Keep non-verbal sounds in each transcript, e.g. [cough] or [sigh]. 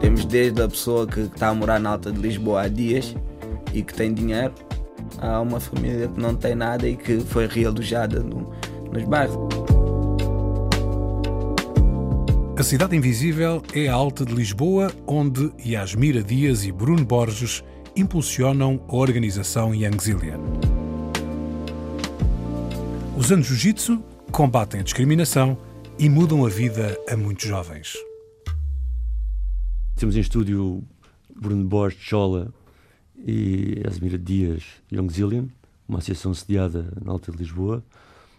Temos desde a pessoa que está a morar na Alta de Lisboa há dias e que tem dinheiro, a uma família que não tem nada e que foi realojada no, nos bairros. A Cidade Invisível é a Alta de Lisboa, onde Yasmira Dias e Bruno Borges impulsionam a organização Young Zillion. Usando jiu-jitsu, combatem a discriminação e mudam a vida a muitos jovens. Temos em estúdio Bruno Borges Chola e Asmira Dias Young Zillion, uma associação sediada na Alta de Lisboa.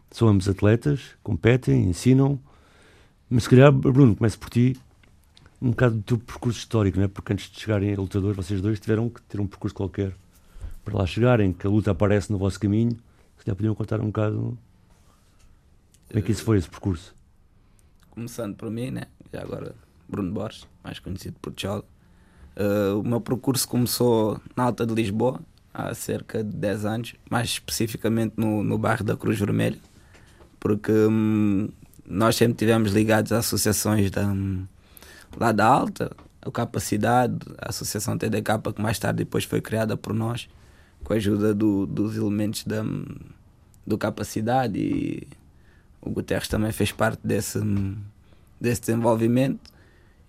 São ambos atletas, competem, ensinam. Mas se calhar, Bruno, começo por ti, um bocado do teu percurso histórico, não é? Porque antes de chegarem a lutador, vocês dois tiveram que ter um percurso qualquer para lá chegarem, que a luta aparece no vosso caminho. Se calhar podiam contar um bocado como é que isso foi, esse percurso? Começando por mim, né? Já agora, Bruno Borges, mais conhecido por Chola. Uh, o meu percurso começou na Alta de Lisboa, há cerca de 10 anos, mais especificamente no, no bairro da Cruz Vermelha, porque hum, nós sempre tivemos ligados a associações da, hum, lá da Alta, a Capacidade, a Associação TDK, que mais tarde depois foi criada por nós, com a ajuda do, dos elementos da, hum, do Capacidade e o Guterres também fez parte desse, desse desenvolvimento.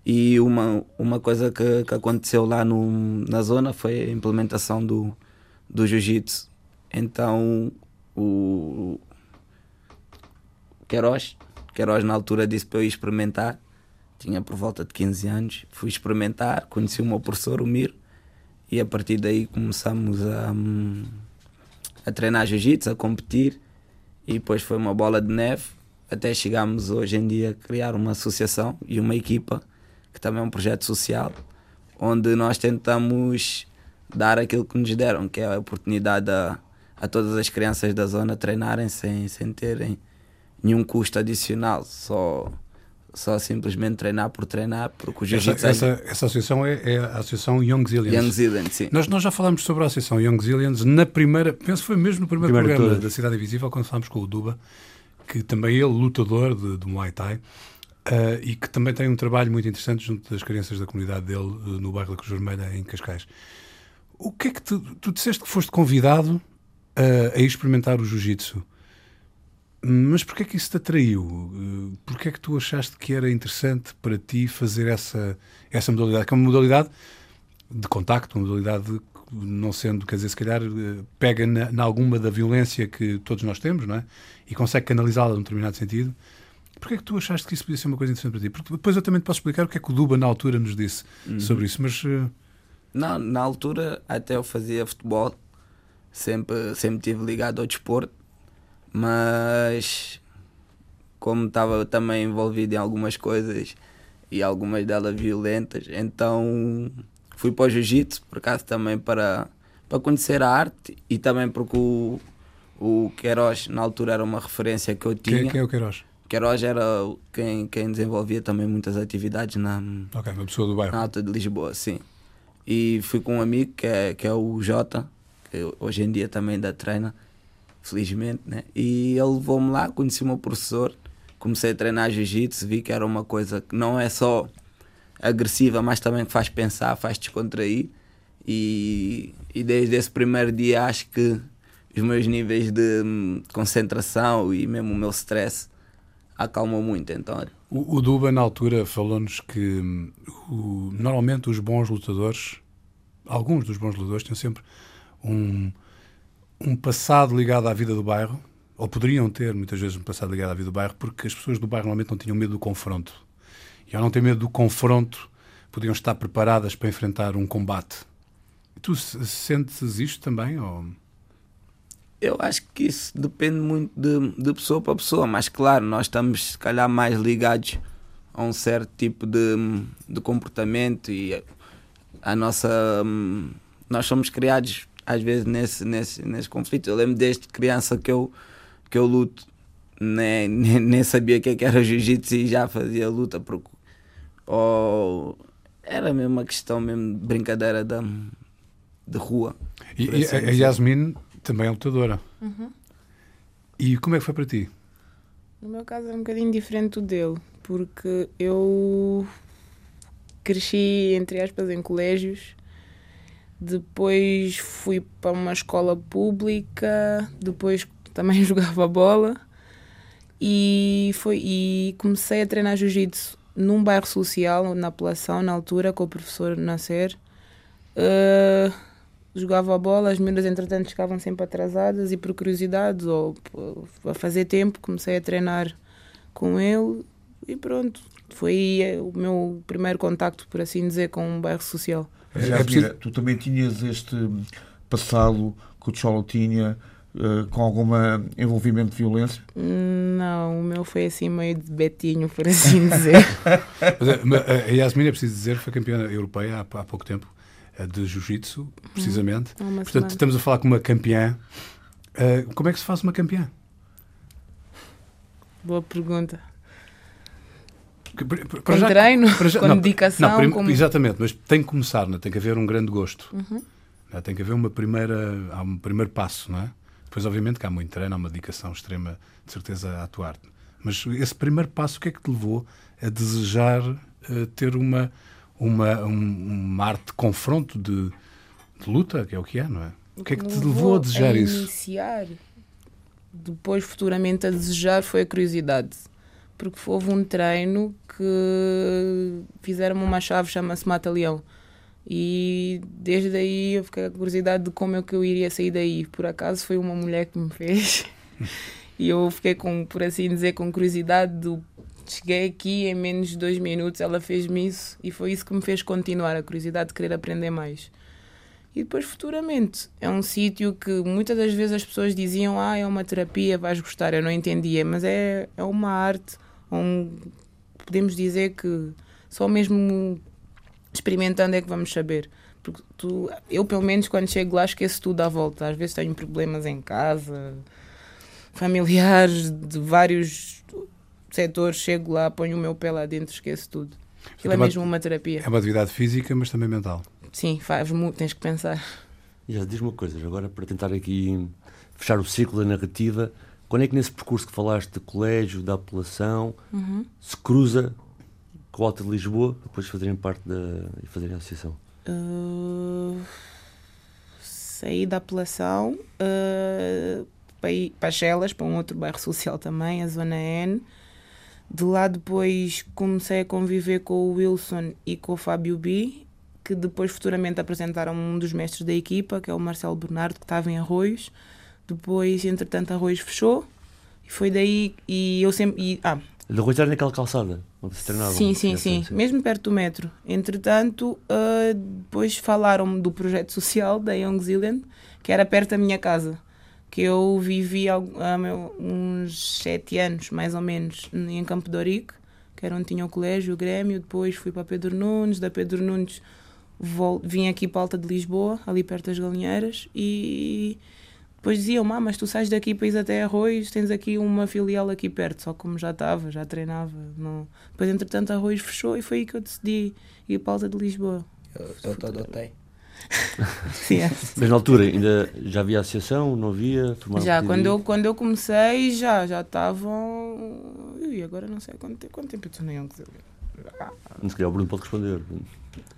E uma, uma coisa que, que aconteceu lá no, na zona foi a implementação do, do jiu-jitsu. Então o Queiroz, Queiroz na altura disse para eu experimentar. Tinha por volta de 15 anos. Fui experimentar, conheci o meu professor, o Mir, e a partir daí começamos a, a treinar jiu-jitsu, a competir. E depois foi uma bola de neve até chegarmos hoje em dia a criar uma associação e uma equipa que também é um projeto social, onde nós tentamos dar aquilo que nos deram, que é a oportunidade a, a todas as crianças da zona treinarem sem, sem terem nenhum custo adicional, só, só simplesmente treinar por treinar, porque o jiu-jitsu... Essa, essa, essa, associação é, é, a Associação Young Zillions. Young Zillions, sim. Nós, nós já falámos sobre a Associação Young Zillions na primeira, penso que foi mesmo no primeiro, primeiro programa da Cidade Invisível, quando falámos com o Duba, que também ele, lutador de, de Muay Thai, Uh, e que também tem um trabalho muito interessante junto das crianças da comunidade dele uh, no bairro da Cruz Vermelha, em Cascais. O que é que tu, tu disseste que foste convidado uh, a ir experimentar o jiu-jitsu? Mas porquê é que isso te atraiu? Uh, porquê é que tu achaste que era interessante para ti fazer essa, essa modalidade? Que é uma modalidade de contacto, uma modalidade não sendo, quer dizer, se calhar pega na, na alguma da violência que todos nós temos, não é? E consegue canalizá-la num determinado sentido Porquê é que tu achaste que isso podia ser uma coisa interessante para ti? Porque depois eu também te posso explicar o que é que o Duba na altura nos disse uhum. sobre isso, mas... Uh... Não, na altura até eu fazia futebol, sempre, sempre tive ligado ao desporto, mas como estava também envolvido em algumas coisas e algumas delas violentas, então fui para o jiu-jitsu, por acaso também para, para conhecer a arte e também porque o, o Queiroz na altura era uma referência que eu tinha. Quem, quem é o Queiroz? Queiroz era quem, quem desenvolvia também muitas atividades na, okay, uma pessoa do bairro. na Alta de Lisboa, sim. E fui com um amigo que é, que é o Jota, que hoje em dia também ainda treina, felizmente, né? E ele levou-me lá, conheci o meu professor, comecei a treinar jiu-jitsu, vi que era uma coisa que não é só agressiva, mas também que faz pensar, faz descontrair. E, e desde esse primeiro dia acho que os meus níveis de hum, concentração e mesmo o meu stress acalmou muito. Então, o, o Duba, na altura, falou-nos que o, normalmente os bons lutadores, alguns dos bons lutadores, têm sempre um, um passado ligado à vida do bairro, ou poderiam ter muitas vezes um passado ligado à vida do bairro, porque as pessoas do bairro normalmente não tinham medo do confronto. E ao não ter medo do confronto, podiam estar preparadas para enfrentar um combate. Tu sentes isto também? Ou... Eu acho que isso depende muito de, de pessoa para pessoa, mas claro, nós estamos se calhar mais ligados a um certo tipo de, de comportamento e a nossa. Nós somos criados às vezes nesse, nesse, nesse conflito. Eu lembro desde criança que eu, que eu luto, nem, [laughs] nem, nem sabia o que, é que era jiu-jitsu e já fazia luta. Porque, ou, era mesmo uma questão mesmo de brincadeira da, de rua. E, e assim a, a Yasmin também é lutadora. Uhum. E como é que foi para ti? No meu caso é um bocadinho diferente do dele, porque eu cresci, entre aspas, em colégios. Depois fui para uma escola pública, depois também [laughs] jogava bola e, foi, e comecei a treinar jiu-jitsu num bairro social, na apelação, na altura, com o professor Nasser. Uh, jogava a bola, as meninas entretanto ficavam sempre atrasadas e por curiosidade ou a fazer tempo comecei a treinar com ele e pronto. Foi o meu primeiro contacto, por assim dizer, com um bairro social. Já, é preciso... tu também tinhas este passado que o Cholo tinha uh, com algum envolvimento de violência? Não, o meu foi assim meio de betinho, por assim dizer. [laughs] mas, a Yasmin, é preciso dizer, foi campeã europeia há, há pouco tempo eh, de jiu-jitsu, precisamente. Hum, Portanto, semana. estamos a falar com uma campeã. Uh, como é que se faz uma campeã? Boa pergunta. Para, com já, treino, para já, com não, dedicação. Não, como... Exatamente, mas tem que começar, não? É? tem que haver um grande gosto. Uhum. É? Tem que haver uma primeira, há um primeiro passo, não é? Depois, obviamente, que há muito treino, há uma dedicação extrema, de certeza, a atuar. Mas esse primeiro passo, o que é que te levou a desejar uh, ter uma, uma, um, uma arte de confronto, de, de, luta, que é o que é, não é? O que é que te levou a desejar a isso? Iniciar, depois futuramente a desejar foi a curiosidade. Porque houve um treino que fizeram uma chave, chama-se Mata-Leão. E desde aí eu fiquei com a curiosidade de como é que eu iria sair daí. Por acaso foi uma mulher que me fez. [laughs] e eu fiquei com, por assim dizer, com curiosidade do cheguei aqui em menos de dois minutos, ela fez-me isso e foi isso que me fez continuar, a curiosidade de querer aprender mais. E depois, futuramente, é um sítio que muitas das vezes as pessoas diziam: Ah, é uma terapia, vais gostar. Eu não entendia, mas é, é uma arte. Um, podemos dizer que só mesmo experimentando é que vamos saber. Porque tu, eu, pelo menos, quando chego lá, esqueço tudo à volta. Às vezes tenho problemas em casa, familiares, de vários setores. Chego lá, ponho o meu pé lá dentro, esqueço tudo. Aquilo é, é mesmo uma terapia. É uma atividade física, mas também mental. Sim, faz, tens que pensar. E já diz uma coisa, agora para tentar aqui fechar o ciclo da narrativa, quando é que nesse percurso que falaste de colégio, da apelação, uhum. se cruza com a Alta de Lisboa, depois fazerem parte da, e fazerem a associação? Uh, saí da apelação uh, para ir para Chelas, para um outro bairro social também, a Zona N. De lá depois comecei a conviver com o Wilson e com o Fábio B, que depois futuramente apresentaram um dos mestres da equipa, que é o Marcelo Bernardo, que estava em Arroios. Depois, entretanto, Arroios fechou. E foi daí. E eu sempre. E, ah, de Arroios era naquela calçada onde se treinava? Sim, sim, sim, sim. Mesmo perto do metro. Entretanto, uh, depois falaram-me do projeto social da Young Zealand, que era perto da minha casa. Que eu vivi há uns sete anos, mais ou menos, em Campo de Orique, que era onde tinha o colégio, o Grêmio. Depois fui para Pedro Nunes, da Pedro Nunes vim aqui para Alta de Lisboa, ali perto das Galinheiras, e depois diziam, ah, mas tu sais daqui para ir até Arroz, tens aqui uma filial aqui perto, só como já estava, já treinava. Não... Depois, entretanto, Arroz fechou e foi aí que eu decidi ir para Alta de Lisboa. Eu, eu te adotei. Sim, é. Mas na altura ainda já havia associação, não havia? Já, quando eu, quando eu comecei já, já estavam. E agora não sei quanto, quanto tempo eu estou na Young Zealand. Ah. Se calhar o Bruno pode responder.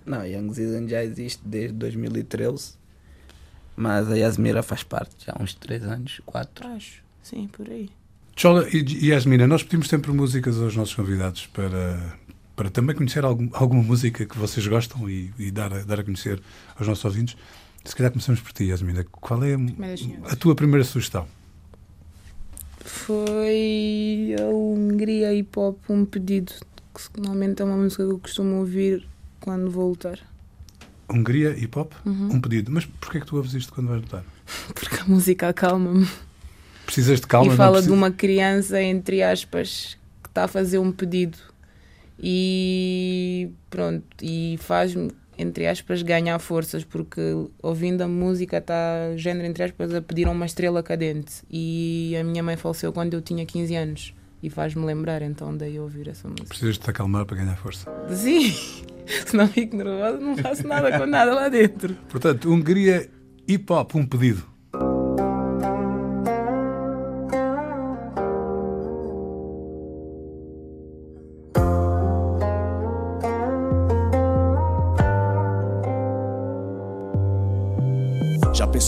Não, Young Zealand já existe desde 2013 mas a Yasmira faz parte já há uns 3 anos, 4. Acho, sim, por aí. Chola e Yasmina, nós pedimos sempre músicas aos nossos convidados para, para também conhecer algum, alguma música que vocês gostam e, e dar, a, dar a conhecer aos nossos ouvintes. Se calhar começamos por ti, Yasmina. Qual é a tua primeira sugestão? Foi a Hungria Hip Hop, um pedido, que normalmente é uma música que eu costumo ouvir quando vou lutar. Hungria, hip hop, uhum. um pedido. Mas porquê é que tu ouves isto quando vais lutar? [laughs] porque a música acalma-me. Precisas de calma, E fala de uma criança, entre aspas, que está a fazer um pedido. E pronto, e faz-me, entre aspas, ganhar forças, porque ouvindo a música está, género, entre aspas, a pedir uma estrela cadente. E a minha mãe faleceu quando eu tinha 15 anos. E faz-me lembrar, então daí ouvir essa música. Precisas de te acalmar para ganhar força. Sim, [laughs] se não fico nervosa, não faço nada com nada lá dentro. Portanto, Hungria Hip Hop, um pedido.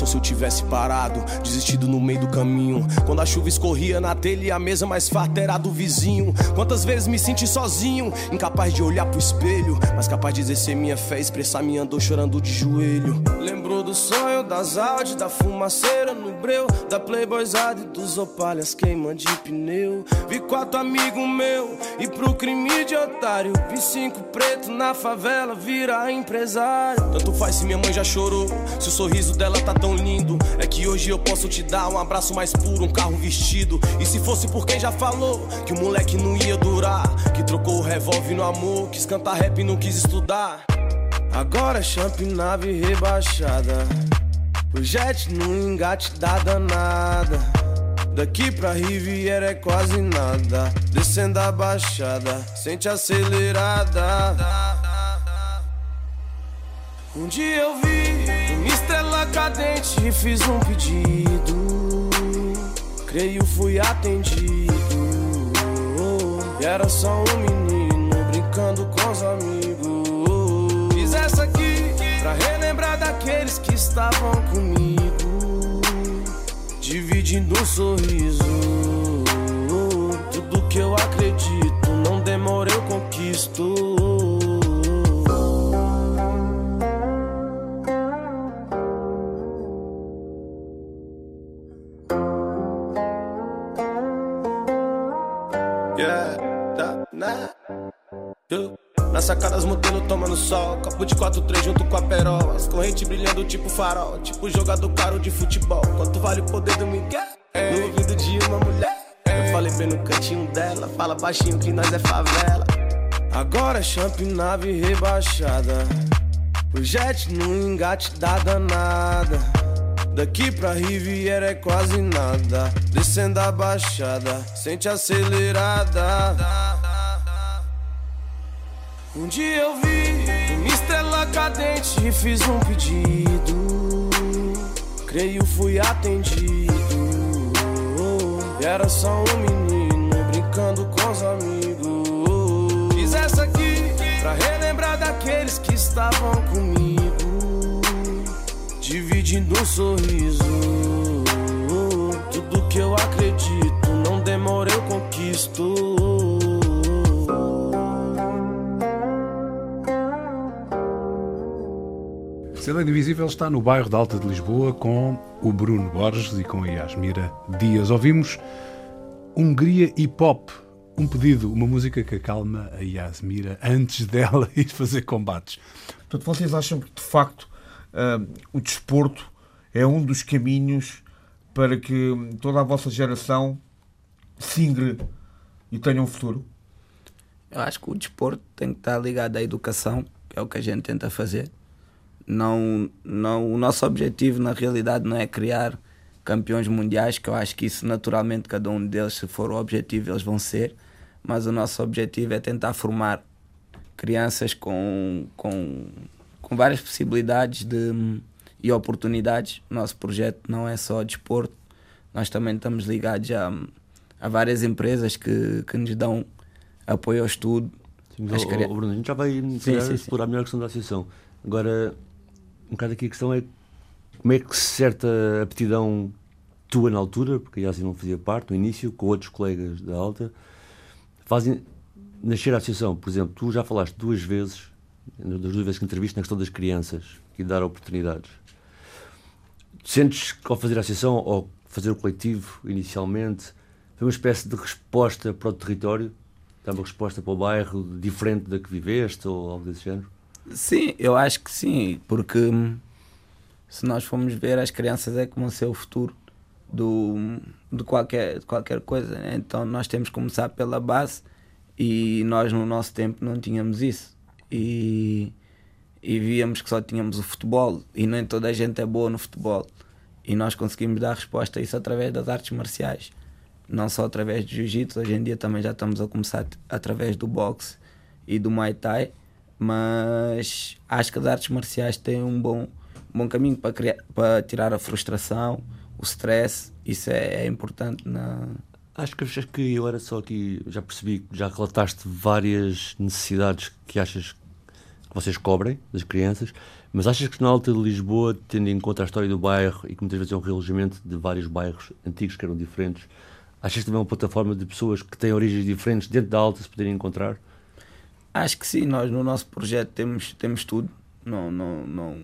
Se eu tivesse parado, desistido no meio do caminho? Quando a chuva escorria na telha e a mesa mais farta era do vizinho. Quantas vezes me senti sozinho, incapaz de olhar pro espelho, mas capaz de exercer minha fé, expressar minha dor chorando de joelho. Lembrou do sonho das Audi, da fumaceira breu, da Playboyzada e dos opalhas queima de pneu. Vi quatro amigos meu e pro crime de otário. Vi cinco preto na favela virar empresário. Tanto faz se minha mãe já chorou, se o sorriso dela tá tão lindo. É que hoje eu posso te dar um abraço mais puro, um carro vestido. E se fosse por quem já falou que o moleque não ia durar, que trocou o revólver no amor, quis cantar rap e não quis estudar. Agora é champ nave rebaixada. O jet no engate da danada. Daqui pra Riviera é quase nada. Descendo a baixada, sente acelerada. Um dia eu vi uma estrela cadente e fiz um pedido. Creio fui atendido. E era só um menino brincando com os amigos. Pra relembrar daqueles que estavam comigo. Dividindo um sorriso. Tudo que eu acredito, não demora, eu conquisto. Yeah, tá, né? Eu, Na sacada as modelo tomando sol. Copo de 4-3 junto com a perola As correntes brilhando tipo farol. Tipo jogador caro de futebol. Quanto vale o poder do Miguel? No ouvido de uma mulher. Eu falei bem no cantinho dela. Fala baixinho que nós é favela. Agora é champ nave rebaixada. O jet no engate da danada. Daqui pra Riviera é quase nada. Descendo a baixada, sente acelerada. Um dia eu vi uma estrela cadente e fiz um pedido. Creio fui atendido. E era só um menino brincando com os amigos. Fiz essa aqui pra relembrar daqueles que estavam comigo dividindo um sorriso. Tudo que eu acredito, não demora, eu conquisto. Cidade Invisível está no bairro da Alta de Lisboa com o Bruno Borges e com a Yasmira Dias. Ouvimos Hungria Hip Hop, um pedido, uma música que acalma a Yasmira antes [laughs] dela ir fazer combates. Portanto, vocês acham que de facto uh, o desporto é um dos caminhos para que toda a vossa geração singre e tenha um futuro? Eu acho que o desporto tem que estar ligado à educação, que é o que a gente tenta fazer. Não, não, o nosso objetivo, na realidade, não é criar campeões mundiais, que eu acho que isso naturalmente cada um deles, se for o objetivo, eles vão ser. Mas o nosso objetivo é tentar formar crianças com, com, com várias possibilidades de, e oportunidades. O nosso projeto não é só desporto, nós também estamos ligados a, a várias empresas que, que nos dão apoio ao estudo. Sim, mas, Bruno, a gente já vai sim, sim, explorar melhor a questão da associação. Agora, um bocado aqui a questão é como é que certa aptidão tua na altura, porque a Yasin não fazia parte no início, com outros colegas da alta, fazem nascer a associação. Por exemplo, tu já falaste duas vezes, das duas vezes que entreviste, na questão das crianças e dar oportunidades. Sentes que ao fazer a associação, ou fazer o coletivo inicialmente, foi uma espécie de resposta para o território? Dá uma resposta para o bairro diferente da que viveste ou algo desse género? Sim, eu acho que sim, porque se nós formos ver, as crianças é que vão ser o futuro do, de, qualquer, de qualquer coisa. Né? Então nós temos que começar pela base e nós no nosso tempo não tínhamos isso. E, e víamos que só tínhamos o futebol e nem toda a gente é boa no futebol. E nós conseguimos dar resposta a isso através das artes marciais. Não só através do jiu-jitsu, hoje em dia também já estamos a começar através do boxe e do muay thai, mas acho que as artes marciais têm um bom, bom caminho para, criar, para tirar a frustração, o stress, isso é, é importante na, Acho que, acho que eu era só aqui, já percebi, já relataste várias necessidades que achas que vocês cobrem das crianças, mas achas que na Alta de Lisboa, tendo em conta a história do bairro e que muitas vezes é um realojamento de vários bairros antigos que eram diferentes, achas também é uma plataforma de pessoas que têm origens diferentes dentro da Alta se poderem encontrar? Acho que sim, nós no nosso projeto temos, temos tudo. Não, não, não,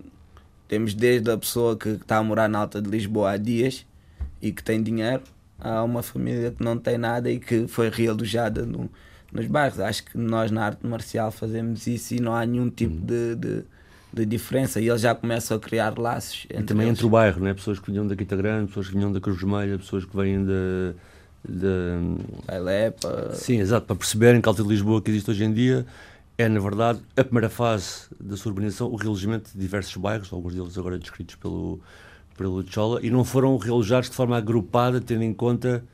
temos desde a pessoa que está a morar na Alta de Lisboa há dias e que tem dinheiro há uma família que não tem nada e que foi realojada no, nos bairros. Acho que nós na arte marcial fazemos isso e não há nenhum tipo uhum. de, de, de, diferença e eles já começam a criar laços. E também eles. entre o bairro, né? pessoas que vinham da Quinta Grande, pessoas que vinham da Cruz Vermelha, pessoas que vêm da. De... Bailepa. Sim, exato, para perceberem que a Alta de Lisboa que existe hoje em dia é, na verdade, a primeira fase da sua urbanização, o realojamento de diversos bairros, alguns deles agora descritos pelo, pelo Chola e não foram realojados de forma agrupada, tendo em conta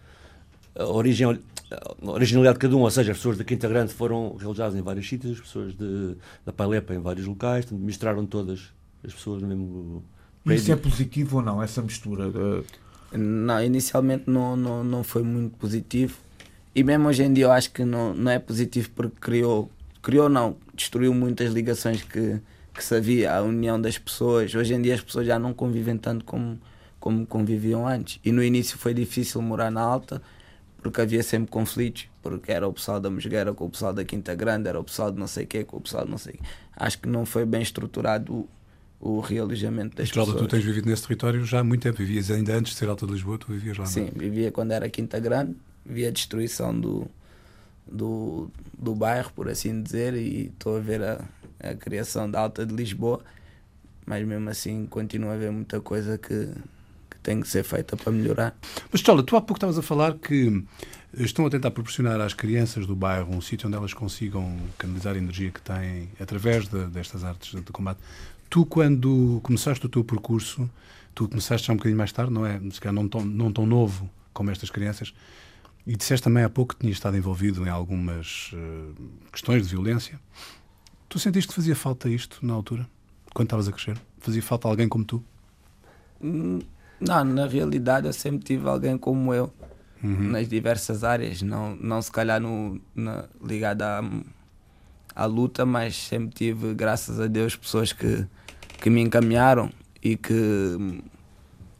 a origem a originalidade de cada um, ou seja, as pessoas da Quinta Grande foram realojadas em vários sítios, as pessoas de, da Pailepa em vários locais, portanto, misturaram todas as pessoas no mesmo. Isso é positivo ou não, essa mistura? De... Inicialmente não, não, não foi muito positivo e mesmo hoje em dia eu acho que não, não é positivo porque criou, criou não, destruiu muitas ligações que, que se havia a união das pessoas. Hoje em dia as pessoas já não convivem tanto como, como conviviam antes. E no início foi difícil morar na Alta, porque havia sempre conflitos, porque era o pessoal da Mosgueira com o pessoal da Quinta Grande, era o pessoal de não sei o quê com o pessoal de não sei quê. Acho que não foi bem estruturado o, realojamento das Estrada, pessoas. tu tens vivido nesse território já há muito tempo, vivias ainda antes de ser Alta de Lisboa, tu vivias lá, Sim, não? vivia quando era Quinta Grande, via a destruição do, do, do bairro, por assim dizer, e estou a ver a, a criação da Alta de Lisboa, mas mesmo assim continua a haver muita coisa que, que tem que ser feita para melhorar. Mas, Chola, tu há pouco estavas a falar que estão a tentar proporcionar às crianças do bairro um sítio onde elas consigam canalizar a energia que têm através de, destas artes de combate. Tu, quando começaste o teu percurso, tu começaste já um bocadinho mais tarde, não é? Se calhar não tão, não tão novo como estas crianças, e disseste também há pouco que tinhas estado envolvido em algumas uh, questões de violência. Tu sentiste que fazia falta isto na altura, quando estavas a crescer? Fazia falta alguém como tu? Hum, não, na realidade eu sempre tive alguém como eu uhum. nas diversas áreas, não, não se calhar no, na, ligado à, à luta, mas sempre tive, graças a Deus, pessoas que, que me encaminharam e que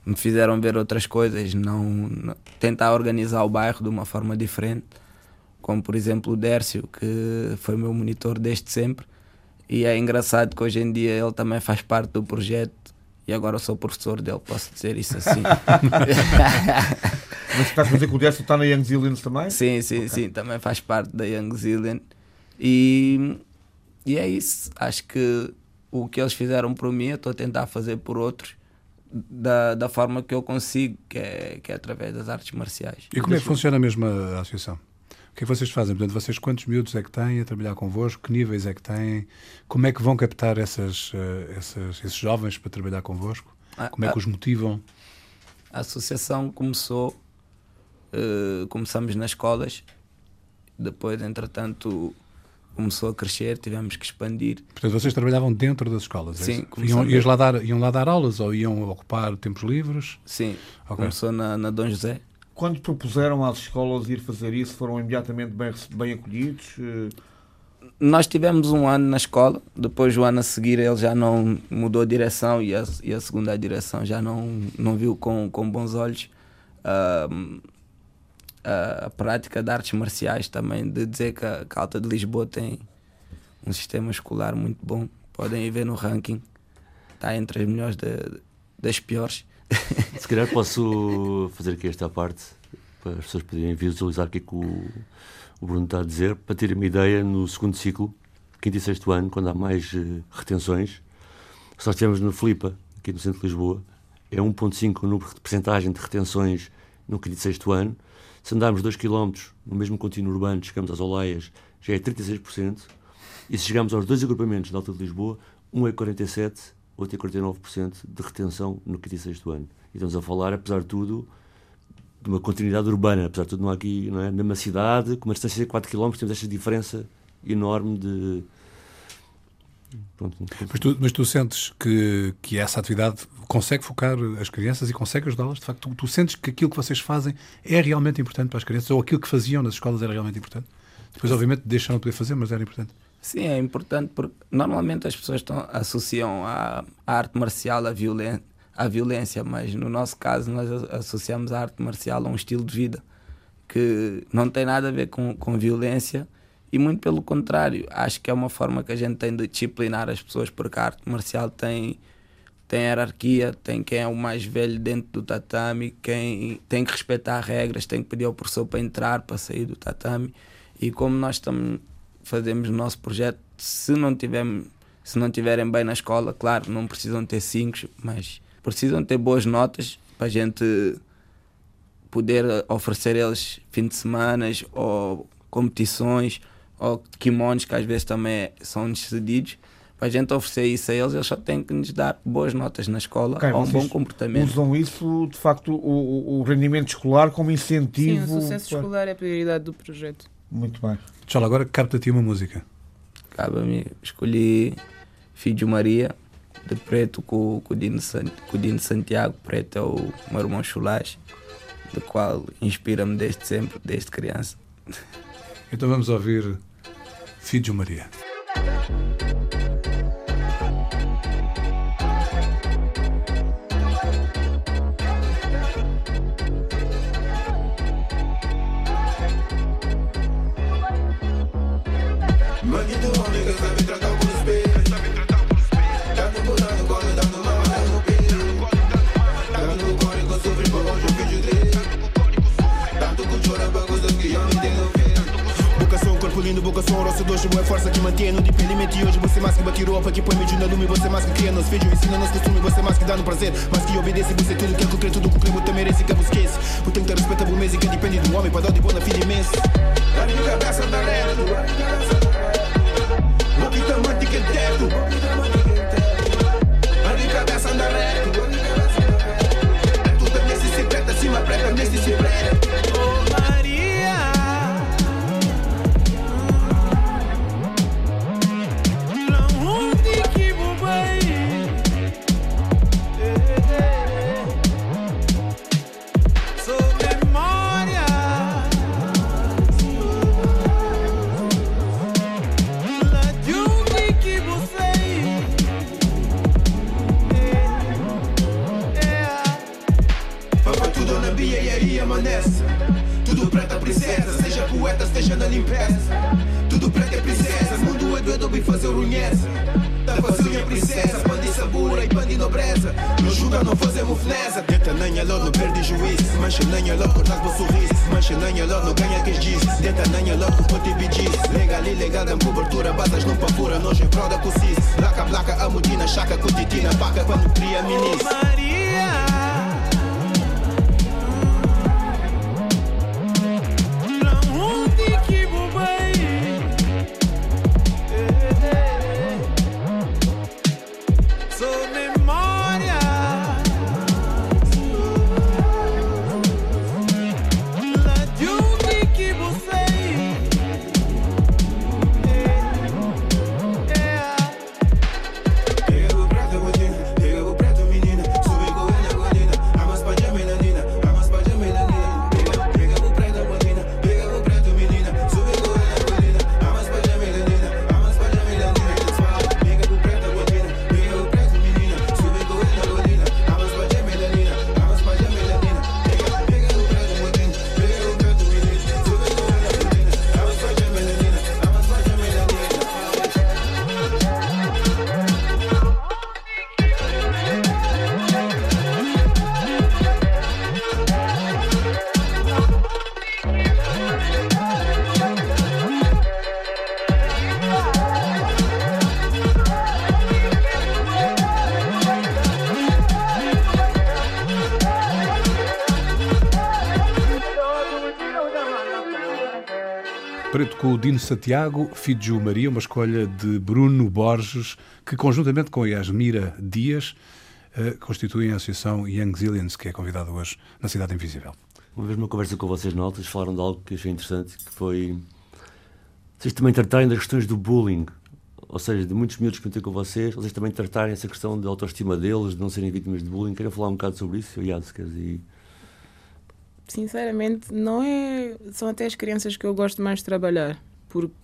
me fizeram ver outras coisas, não, não, tentar organizar o bairro de uma forma diferente, como por exemplo o Dércio, que foi meu monitor desde sempre e é engraçado que hoje em dia ele também faz parte do projeto e agora eu sou professor dele, posso dizer isso assim. [laughs] Mas estás a dizer que o Décio está na Young Zillions também? Sim, sim, okay. sim, também faz parte da Young Zillion. E, e é isso. Acho que o que eles fizeram por mim, eu estou a tentar fazer por outros da, da forma que eu consigo, que é, que é através das artes marciais. E como é que funciona mesmo a associação? O que é que vocês fazem? Portanto, vocês quantos miúdos é que têm a trabalhar convosco? Que níveis é que têm? Como é que vão captar essas, uh, essas, esses jovens para trabalhar convosco? Ah, Como é que os motivam? A associação começou, uh, começamos nas escolas, depois, entretanto, começou a crescer, tivemos que expandir. Portanto, vocês trabalhavam dentro das escolas? É Sim. É iam, iam, lá dar, iam lá dar aulas ou iam ocupar tempos livres? Sim, okay. começou na, na Dom José quando propuseram às escolas ir fazer isso, foram imediatamente bem, bem acolhidos? Nós tivemos um ano na escola, depois o ano a seguir ele já não mudou a direção e a, e a segunda direção já não, não viu com, com bons olhos uh, a, prática de artes marciais também, de dizer que a, que a Alta de Lisboa tem um sistema escolar muito bom. Podem ir ver no ranking, está entre as melhores de, das piores. [laughs] Se calhar posso fazer aqui esta parte para as pessoas poderem visualizar o que é que o, o Bruno está a dizer, para ter uma ideia no segundo ciclo, quinto e sexto ano, quando há mais uh, retenções. Se nós estivermos no Flipa, aqui no centro de Lisboa, é 1,5 o número de percentagem de retenções no quinto sexto ano. Se andarmos 2 km no mesmo contínuo urbano, chegamos às Oleias, já é 36%. E se chegamos aos dois agrupamentos da Alta de Lisboa, um é 47%, outro é 49% de retenção no quinto sexto ano. E estamos a falar, apesar de tudo, de uma continuidade urbana. Apesar de tudo, não há aqui, não é? numa cidade, com uma distância de 4 km, temos esta diferença enorme de. Pronto. Mas, tu, mas tu sentes que, que essa atividade consegue focar as crianças e consegue ajudá-las? De facto, tu, tu, sentes que aquilo que vocês fazem é realmente importante para as crianças ou aquilo que faziam nas escolas era realmente importante? Depois, obviamente, deixaram de poder fazer, mas era importante. Sim, é importante porque normalmente as pessoas estão, associam a, a arte marcial à violência, à violência, mas no nosso caso nós associamos a arte marcial a um estilo de vida que não tem nada a ver com, com violência e muito pelo contrário, acho que é uma forma que a gente tem de disciplinar as pessoas porque a arte marcial tem tem hierarquia, tem quem é o mais velho dentro do tatame, quem tem que respeitar regras, tem que pedir ao professor para entrar, para sair do tatame. E como nós estamos, fazemos o nosso projeto, se não tivermos, se não tiverem bem na escola, claro, não precisam ter cinco, mas precisam ter boas notas para a gente poder oferecer eles fim de semana ou competições ou kimonos que às vezes também são cedidos para a gente oferecer isso a eles, eles só têm que nos dar boas notas na escola okay, ou um bom comportamento. Usam isso, de facto, o, o rendimento escolar como incentivo. Sim, o sucesso para... escolar é a prioridade do projeto. Muito bem. Tchau, agora cabe a ti uma música. Cabe-me. Escolhi Filho Maria, de preto com, com, o Dino, com o Dino Santiago. Preto é o meu irmão Chulás, do qual inspira-me desde sempre, desde criança. Então vamos ouvir Filho Maria. É força que mantém no dependimento E hoje você mais que bate roupa que põe meio na lume Você mais que cria nos vídeos, ensina nos costumes Você mais que dá no prazer, mais que obedece Você tudo que é concreto, tudo que o crime te merece Que você esquece, por ter que respeita por mês E que depende do homem para dar de boa na filha imensa de cabeça que que teto Tudo preto é princesa Mundo é doido, bem fazer runheza. Tá da fazinha princesa Pão e sabura e pão e nobreza. Não julga, não fazemos fineza. Deta nanha é ló, não perde juízo Mancha nanha ló, cortado meu sorriso. Mancha nanha ló, não ganha quem diz. Deta nanha ponte e o diz Legal, ilegal, dá cobertura Batas não pavura, nós em fralda com cis Placa, placa, a chaca, com titina Paca, quando cria, menino com o Dino Santiago, Fidju Maria, uma escolha de Bruno Borges, que conjuntamente com Yasmira Dias uh, constituem a associação Young Zillions, que é convidada hoje na Cidade Invisível. Uma vez uma conversa com vocês na Altas, falaram de algo que achei interessante, que foi vocês também tratarem das questões do bullying, ou seja, de muitos miúdos que eu com vocês, vocês também tratarem essa questão da autoestima deles, de não serem vítimas de bullying. Querem falar um bocado sobre isso, Yas, queres ir sinceramente, não é. São até as crianças que eu gosto mais de trabalhar, porque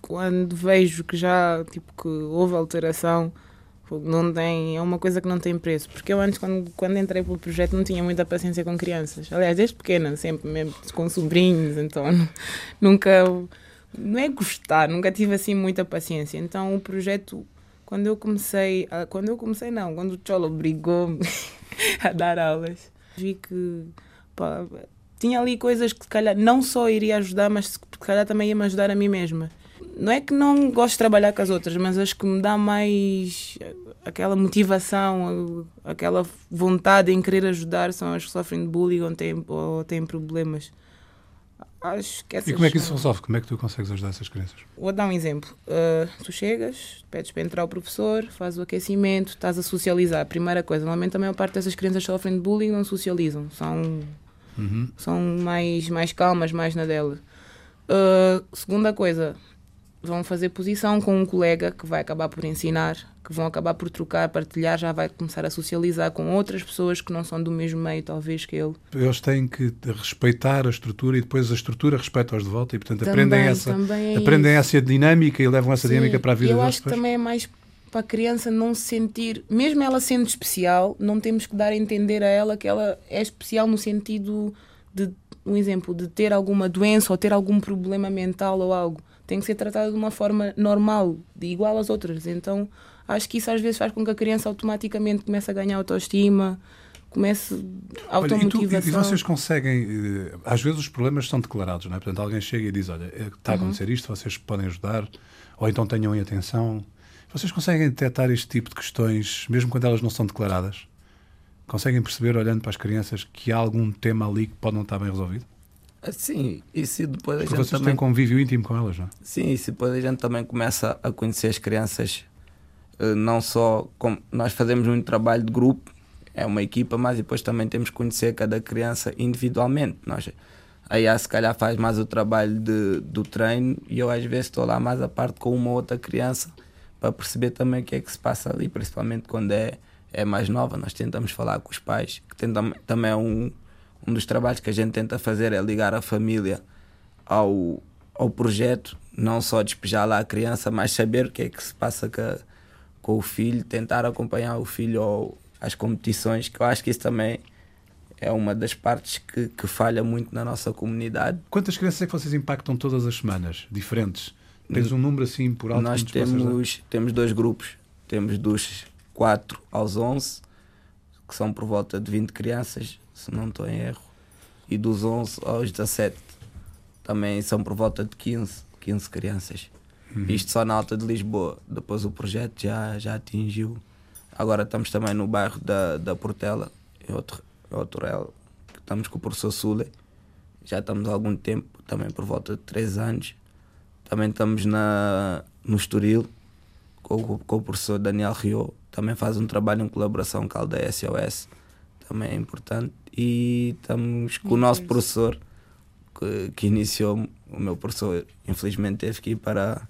quando vejo que já tipo que houve alteração, não tem, é uma coisa que não tem preço. Porque eu antes, quando, quando entrei pelo projeto, não tinha muita paciência com crianças. Aliás, desde pequena, sempre mesmo com sobrinhos, então [laughs] nunca. Não é gostar, nunca tive assim muita paciência. Então o projeto, quando eu comecei. Quando eu comecei, não, quando o Cholo obrigou-me [laughs] a dar aulas, vi que Pá, tinha ali coisas que, se calhar, não só iria ajudar, mas se calhar também ia me ajudar a mim mesma. Não é que não gosto de trabalhar com as outras, mas acho que me dá mais aquela motivação, aquela vontade em querer ajudar são as que sofrem de bullying ou têm, ou têm problemas. Acho que essas... E como é que isso resolve? Como é que tu consegues ajudar essas crianças? Vou dar um exemplo. Uh, tu chegas, pedes para entrar o professor, faz o aquecimento, estás a socializar. Primeira coisa, normalmente a maior parte dessas crianças sofrem de bullying não socializam. São Uhum. São mais, mais calmas, mais na dela. Uh, segunda coisa, vão fazer posição com um colega que vai acabar por ensinar, que vão acabar por trocar, partilhar, já vai começar a socializar com outras pessoas que não são do mesmo meio, talvez, que ele. Eles têm que respeitar a estrutura e depois a estrutura respeita-os de volta e, portanto, também, aprendem, essa, é aprendem essa dinâmica e levam essa Sim, dinâmica para a vida eu deles. Eu acho que também é mais para a criança não se sentir, mesmo ela sendo especial, não temos que dar a entender a ela que ela é especial no sentido de um exemplo de ter alguma doença ou ter algum problema mental ou algo. Tem que ser tratada de uma forma normal, de igual às outras. Então, acho que isso às vezes faz com que a criança automaticamente comece a ganhar autoestima, comece a automotivação. e, e, vocês conseguem, eh, às vezes os problemas são declarados, não é? Portanto, alguém chega e diz, olha, eh, está a uhum. acontecer isto, vocês podem ajudar, ou então tenham em atenção vocês conseguem detectar este tipo de questões, mesmo quando elas não são declaradas? Conseguem perceber, olhando para as crianças, que há algum tema ali que pode não estar bem resolvido? Ah, sim, e se depois Porque a gente vocês também... têm convívio íntimo com elas, não é? Sim, e se depois a gente também começa a conhecer as crianças, eh, não só como nós fazemos muito trabalho de grupo, é uma equipa, mas depois também temos que conhecer cada criança individualmente. Nós, aí a se calhar faz mais o trabalho de, do treino e eu às vezes estou lá mais a parte com uma outra criança para perceber também o que é que se passa ali, principalmente quando é, é mais nova. Nós tentamos falar com os pais, que também é um, um dos trabalhos que a gente tenta fazer é ligar a família ao, ao projeto, não só despejar lá a criança, mas saber o que é que se passa com, com o filho, tentar acompanhar o filho ao, às competições, que eu acho que isso também é uma das partes que, que falha muito na nossa comunidade. Quantas crianças é que vocês impactam todas as semanas, diferentes? Tens um número assim por alto? Nós temos, temos dois grupos. Temos dos 4 aos 11, que são por volta de 20 crianças, se não estou em erro. E dos 11 aos 17 também são por volta de 15, 15 crianças. Uhum. Isto só na Alta de Lisboa. Depois o projeto já, já atingiu. Agora estamos também no bairro da, da Portela, em outro, outro estamos com o professor Sule. Já estamos há algum tempo, também por volta de 3 anos. Também estamos na, no Estoril com, com o professor Daniel Rio. Também faz um trabalho em colaboração com a aldeia SOS. Também é importante. E estamos com o nosso professor que, que iniciou. O meu professor, infelizmente, teve que ir para,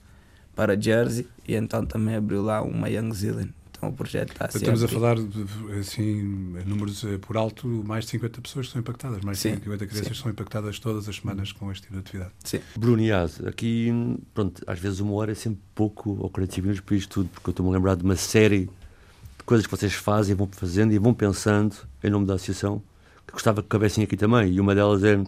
para Jersey e então também abriu lá uma Young Zealand. Então o projeto está assim. Estamos a falar, assim, números eh, por alto, mais de 50 pessoas que são impactadas, mais de 50 crianças sim. são impactadas todas as semanas com este tipo de atividade. Sim. Bruno Iaz, aqui, pronto, às vezes uma hora é sempre pouco ou 45 minutos para isto tudo, porque eu estou-me a lembrar de uma série de coisas que vocês fazem, vão fazendo e vão pensando em nome da associação, que gostava que cabessem aqui também. E uma delas é,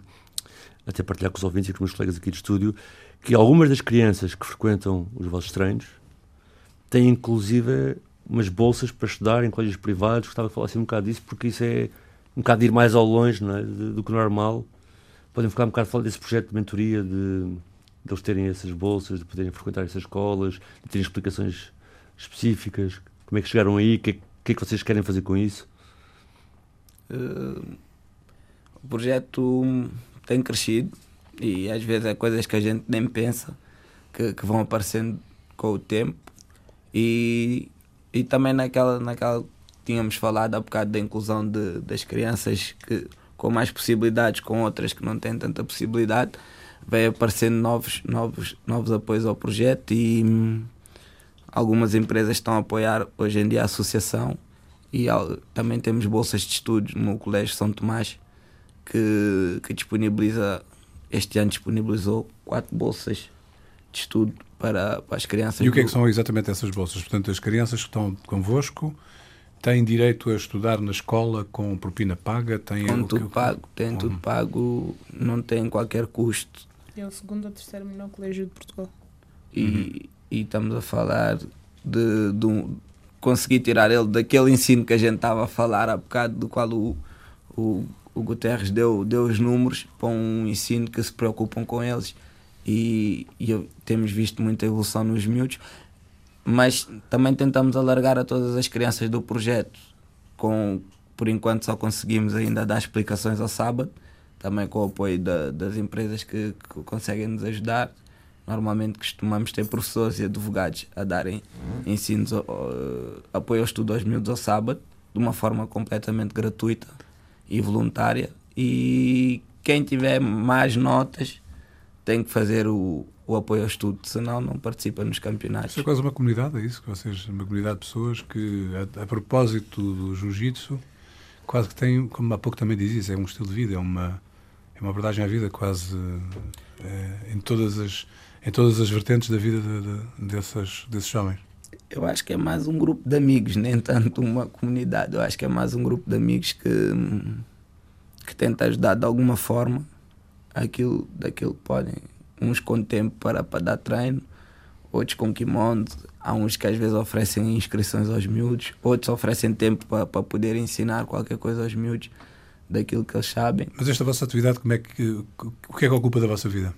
até partilhar com os ouvintes e com os meus colegas aqui de estúdio, que algumas das crianças que frequentam os vossos treinos têm inclusive umas bolsas para estudar em colégios privados. Gostava de falar assim um bocado disso, porque isso é um bocado de ir mais ao longe é? do, do que normal. Podem ficar um bocado falar desse projeto de mentoria, de, de eles terem essas bolsas, de poderem frequentar essas escolas, de terem explicações específicas. Como é que chegaram aí? O que, que, é que vocês querem fazer com isso? Uh, o projeto tem crescido. E às vezes é coisas que a gente nem pensa que, que vão aparecendo com o tempo. E, e também naquela, naquela tínhamos falado há bocado da inclusão de, das crianças que, com mais possibilidades, com outras que não têm tanta possibilidade, vai aparecendo novos, novos, novos apoios ao projeto e hum, algumas empresas estão a apoiar hoje em dia a associação e também temos bolsas de estudos no Colégio São Tomás que, que disponibiliza, este ano disponibilizou quatro bolsas de estudo para, para as crianças. E o que é que são exatamente essas bolsas? Portanto, as crianças que estão convosco têm direito a estudar na escola com propina paga? Têm com tudo que, pago, têm tudo pago, não têm qualquer custo. É o segundo ou terceiro melhor colégio de Portugal. E, uhum. e estamos a falar de, de um, conseguir tirar ele daquele ensino que a gente estava a falar há bocado, do qual o, o, o Guterres deu, deu os números para um ensino que se preocupam com eles e, e temos visto muita evolução nos miúdos, mas também tentamos alargar a todas as crianças do projeto. Com, por enquanto só conseguimos ainda dar explicações ao sábado, também com o apoio da, das empresas que, que conseguem nos ajudar. Normalmente costumamos ter professores e advogados a darem ensinos, uh, apoio ao estudo aos miúdos ao sábado, de uma forma completamente gratuita e voluntária. E quem tiver mais notas tem que fazer o, o apoio ao estudo, senão não participa nos campeonatos. Isso é quase uma comunidade, é isso? Vocês, uma comunidade de pessoas que, a, a propósito do jiu-jitsu, quase que tem, como há pouco também dizia, é um estilo de vida, é uma, é uma abordagem à vida quase é, em, todas as, em todas as vertentes da vida de, de, dessas, desses homens. Eu acho que é mais um grupo de amigos, nem tanto uma comunidade. Eu acho que é mais um grupo de amigos que, que tenta ajudar de alguma forma aquilo, daquilo podem. Uns com tempo para, para dar treino, outros com kimono. Há uns que às vezes oferecem inscrições aos miúdos, outros oferecem tempo para, para poder ensinar qualquer coisa aos miúdos daquilo que eles sabem. Mas esta vossa atividade, como é que, o que é que ocupa da vossa vida?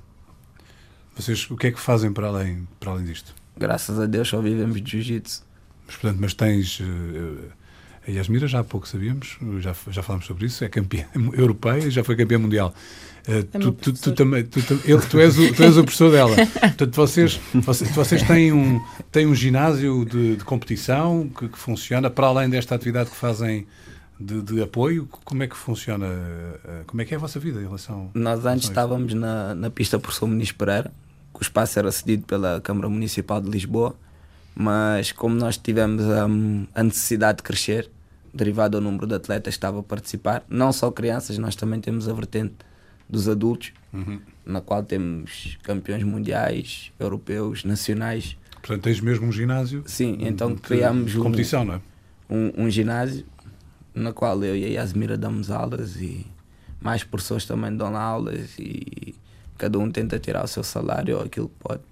Vocês, o que é que fazem para além, para além disto? Graças a Deus só vivemos de jiu-jitsu. Mas, portanto, mas tens... Uh, a Yasmira já há pouco sabíamos, já, já falámos sobre isso, é campeã [laughs] europeia, já foi campeã mundial. Uh, é tu, tu, tu, também, tu, ele, tu, és o, tu és o professor dela. [laughs] Portanto, vocês, vocês, vocês têm, um, têm um ginásio de, de competição que, que, funciona para além desta atividade que fazem de, de, apoio. Como é que funciona? Uh, como é que é a vossa vida em relação Nós antes estávamos na, na pista professor Muniz Pereira, que o espaço era cedido pela Câmara Municipal de Lisboa, mas como nós tivemos um, a necessidade de crescer, derivado ao número de atletas que estava a participar, não só crianças, nós também temos a vertente dos adultos, uhum. na qual temos campeões mundiais, europeus, nacionais. Portanto, tens mesmo um ginásio? Sim, então criámos um, competição, não é? um, um ginásio na qual eu e a Yasmira damos aulas e mais professores também dão aulas e cada um tenta tirar o seu salário ou aquilo que pode.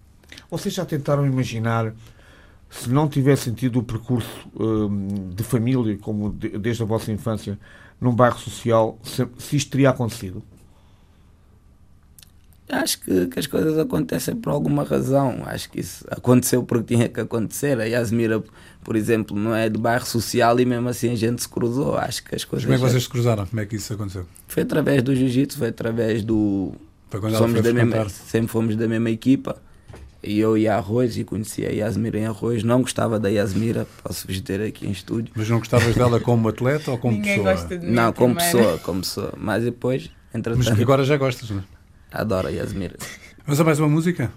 Vocês já tentaram imaginar se não tivessem tido o percurso um, de família, como de, desde a vossa infância, num bairro social, se, se isto teria acontecido? Acho que, que, as coisas acontecem por alguma razão. Acho que isso aconteceu porque tinha que acontecer. A Yasmira, por exemplo, não é de bairro social e mesmo assim a gente se cruzou. Acho que as coisas. Como é que vocês se cruzaram? Como é que isso aconteceu? Foi através do jiu-jitsu, foi através do. Foi quando somos da mesma, sempre fomos da mesma equipa. E eu ia a Arroz e conhecia a Yasmira em Arroz. Não gostava da Yasmira, posso-vos dizer aqui em estúdio. Mas não gostavas dela como atleta ou como [laughs] Ninguém pessoa? Gosta de não, como pessoa, como pessoa. Mas depois, entretanto. Mas agora já gostas, não é? Adoro a Yasmira. Vamos a mais uma música?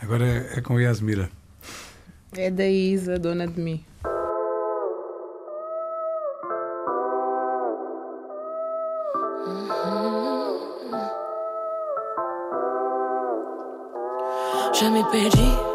Agora é, é com a Yasmira. É da Isa, dona de mim. Já me perdi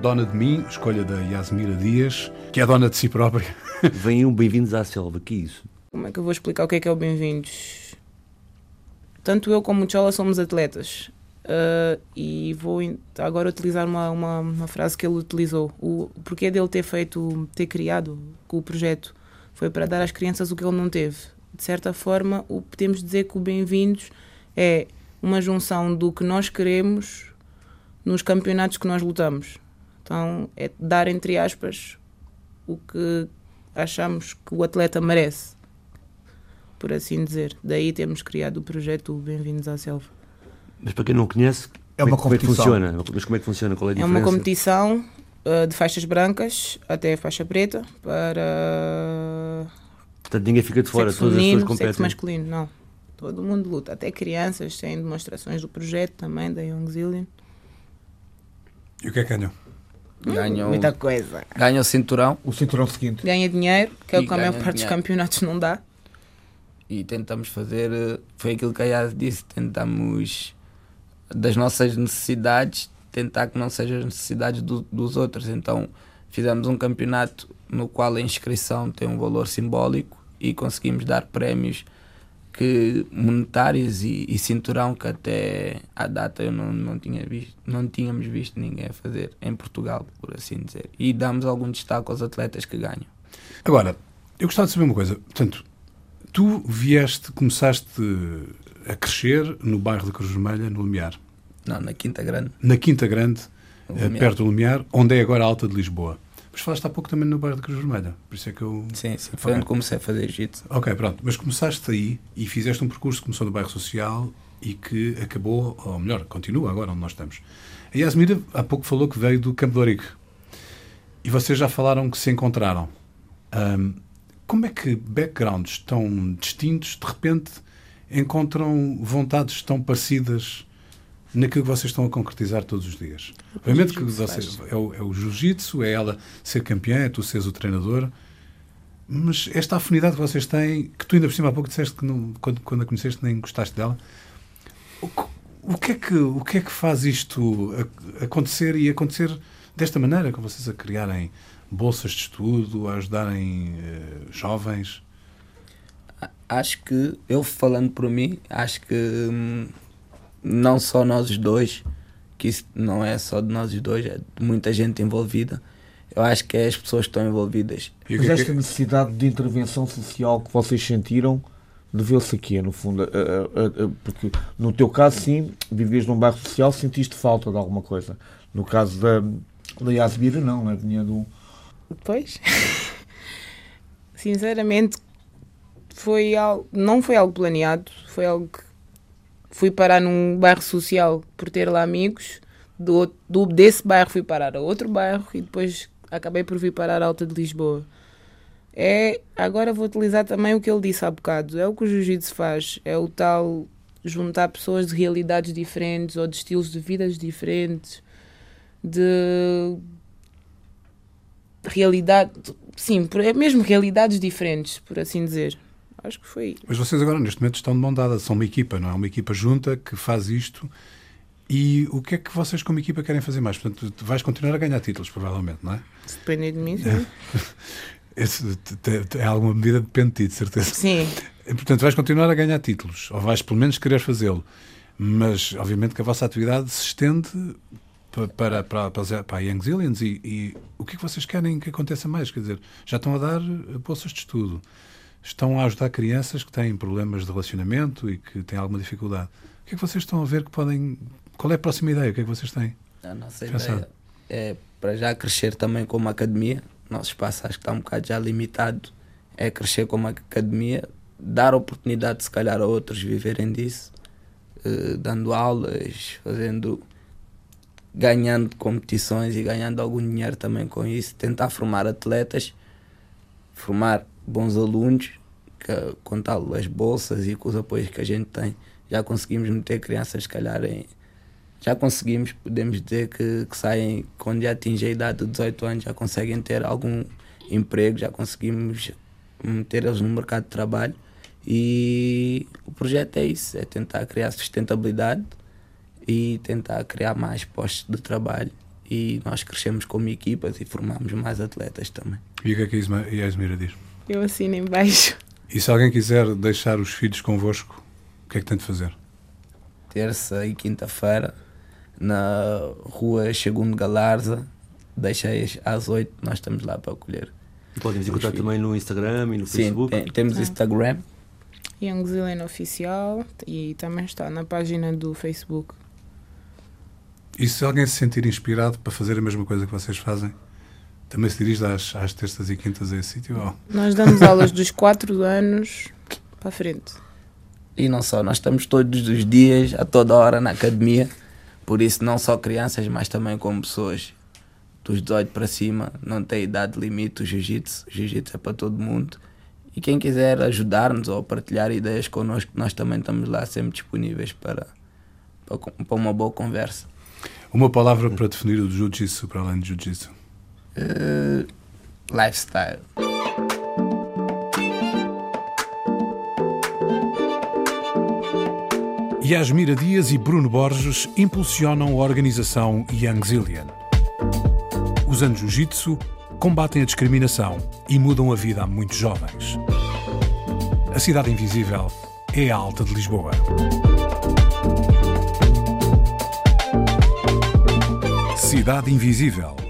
Dona de Mim, escolha da Yasmira Dias, que é dona de si própria. [laughs] Venham bem-vindos à selva, que é isso? Como é que eu vou explicar o que é que é o bem-vindos? Tanto eu como o Chola somos atletas. Uh, e vou agora utilizar uma, uma, uma, frase que ele utilizou. O porquê dele ter feito, ter criado o projeto foi para dar às crianças o que ele não teve. De certa forma, o, podemos dizer que o Bem-vindos é uma junção do que nós queremos nos campeonatos que nós lutamos. Então é dar, entre aspas, o que achamos que o atleta merece, por assim dizer. Daí temos criado o projeto Bem-vindos à Selva. Mas para quem não conhece, é uma como é que funciona? Mas como é que funciona? Qual é a diferença? É uma competição uh, de faixas brancas até faixa preta para. Portanto, ninguém fica de fora, sexo todas feminino, as pessoas competem. Sexo masculino, não. Todo mundo luta, até crianças têm demonstrações do projeto também, da Young Zillion. E o que é que ganham? Ganham, Muita coisa. Ganha o cinturão. O cinturão seguinte. Ganha dinheiro, que é o que a maior parte dos campeonatos não dá. E tentamos fazer, eh, foi aquilo que a Yas disse, tentamos das nossas necessidades, tentar que não sejam as necessidades do, dos outros. Então fizemos um campeonato no qual a inscrição tem um valor simbólico e conseguimos dar prémios que monetários e, e, cinturão que até à data eu não, não tinha visto, não tínhamos visto ninguém a fazer em Portugal, por assim dizer. E damos algum destaque aos atletas que ganham. Agora, eu gostava de saber uma coisa. Portanto, tu vieste, começaste a crescer no bairro da Cruz Vermelha, no Lumiar. Não, na Quinta Grande. Na Quinta Grande, eh, perto do Lumiar, onde é agora a Alta de Lisboa. Mas falaste há pouco também no bairro da Cruz Vermelha, por isso é que eu... Sim, sim, foi okay. onde comecei a fazer jiu-jitsu. Ok, pronto, mas começaste aí e fizeste um percurso que começou no bairro social e que acabou, ou melhor, continua agora onde nós estamos. A Yasmira há pouco falou que veio do Campo de Origo e vocês já falaram que se encontraram. Um, como é que backgrounds tão distintos de repente encontram vontades tão parecidas naquilo que vocês estão a concretizar todos os dias. Obviamente que vocês, é o, é o jiu-jitsu, é ela ser campeã, é tu seres o treinador, mas esta afinidade que vocês têm, que tu ainda por cima há pouco disseste que não, quando, quando a conheceste nem gostaste dela, o, o, que é que, o que é que faz isto acontecer e acontecer desta maneira, com vocês a criarem bolsas de estudo, a ajudarem uh, jovens? Acho que, eu falando por mim, acho que hum, não só nós dois, que isso não é só de nós dois, é de muita gente envolvida. Eu acho que é as pessoas que estão envolvidas. Mas esta necessidade de intervenção social que vocês sentiram deveu-se aqui, no fundo, a, a, a, porque no teu caso, sim, vivias num bairro social, sentiste falta de alguma coisa. No caso da, da Yasmira, não, né? vinha do. Pois. [laughs] Sinceramente, foi algo, não foi algo planeado, foi algo que fui parar num bairro social por ter lá amigos. Do, do, desse bairro fui parar a outro bairro e depois acabei por vir parar a Alta de Lisboa. É, agora vou utilizar também o que ele disse há bocado. É o que o jiu-jitsu faz. É o tal juntar pessoas de realidades diferentes ou de estilos de vidas diferentes, de realidade, sim, é mesmo realidades diferentes, por assim dizer. Acho que foi. Mas vocês agora, neste momento, estão de mão dada, são uma equipa, não é? Uma equipa junta que faz isto. E o que é que vocês, como equipa, querem fazer mais? Portanto, vais continuar a ganhar títulos, provavelmente, não é? Se depender de mim, sim. [laughs] Esse, em alguma medida depende de ti, de certeza. Sim. Portanto, vais continuar a ganhar títulos, ou vais pelo menos querer fazê-lo. Mas, obviamente, que a vossa atividade se estende para, para, para, para a Young Zillions e, e, o que é que vocês querem que aconteça mais? Quer dizer, já estão a dar bolsas de estudo, estão a ajudar crianças que têm problemas de relacionamento e que têm alguma dificuldade. O que é que vocês estão a ver que podem. Qual é a próxima ideia? O que é que vocês têm? A nossa ideia é para já crescer também como academia. Nosso espaço acho que está um bocado já limitado. É crescer como academia, dar oportunidade, se calhar, a outros viverem disso, eh, dando aulas, fazendo ganhando competições e ganhando algum dinheiro também com isso, tentar formar atletas, formar bons alunos, que, com tal as bolsas e com os apoios que a gente tem, já conseguimos meter crianças, se calhar, em, já conseguimos, podemos dizer que, que saem, quando já atingem a idade de 18 anos, já conseguem ter algum emprego, já conseguimos meter eles no mercado de trabalho. E o projeto é isso, é tentar criar sustentabilidade e tentar criar mais postos de trabalho. E nós crescemos como equipas e formamos mais atletas também. E o que é que a Yasmira diz? Eu assino em baixo. E se alguém quiser deixar os filhos convosco, o que é que tem de fazer? Terça e quinta-feira, na rua Segundo Galarza, deixei às oito, nós estamos lá para acolher. Podem encontrar também no Instagram e no Sim, Facebook? Tem, temos ah. Instagram. Young Zealand Oficial e também está na página do Facebook. E se alguém se sentir inspirado para fazer a mesma coisa que vocês fazem, também se dirige às, às terças e quintas a esse sítio? Oh. Nós damos aulas dos 4 anos para a frente. E não só, nós estamos todos os dias, a toda hora na academia, por isso não só crianças, mas também como pessoas dos 18 para cima, não tem idade limite o jiu-jitsu, o jiu-jitsu é para todo mundo. E quem quiser ajudar-nos ou partilhar ideias connosco, nós também estamos lá sempre disponíveis para, para, para uma boa conversa. Uma palavra para definir o jiu-jitsu para além de jiu-jitsu? Uh, lifestyle. Yasmira Dias e Bruno Borges impulsionam a organização Young Zillion. Usando jiu-jitsu, combatem a discriminação e mudam a vida a muitos jovens. A Cidade Invisível é a Alta de Lisboa. Cidade Invisível,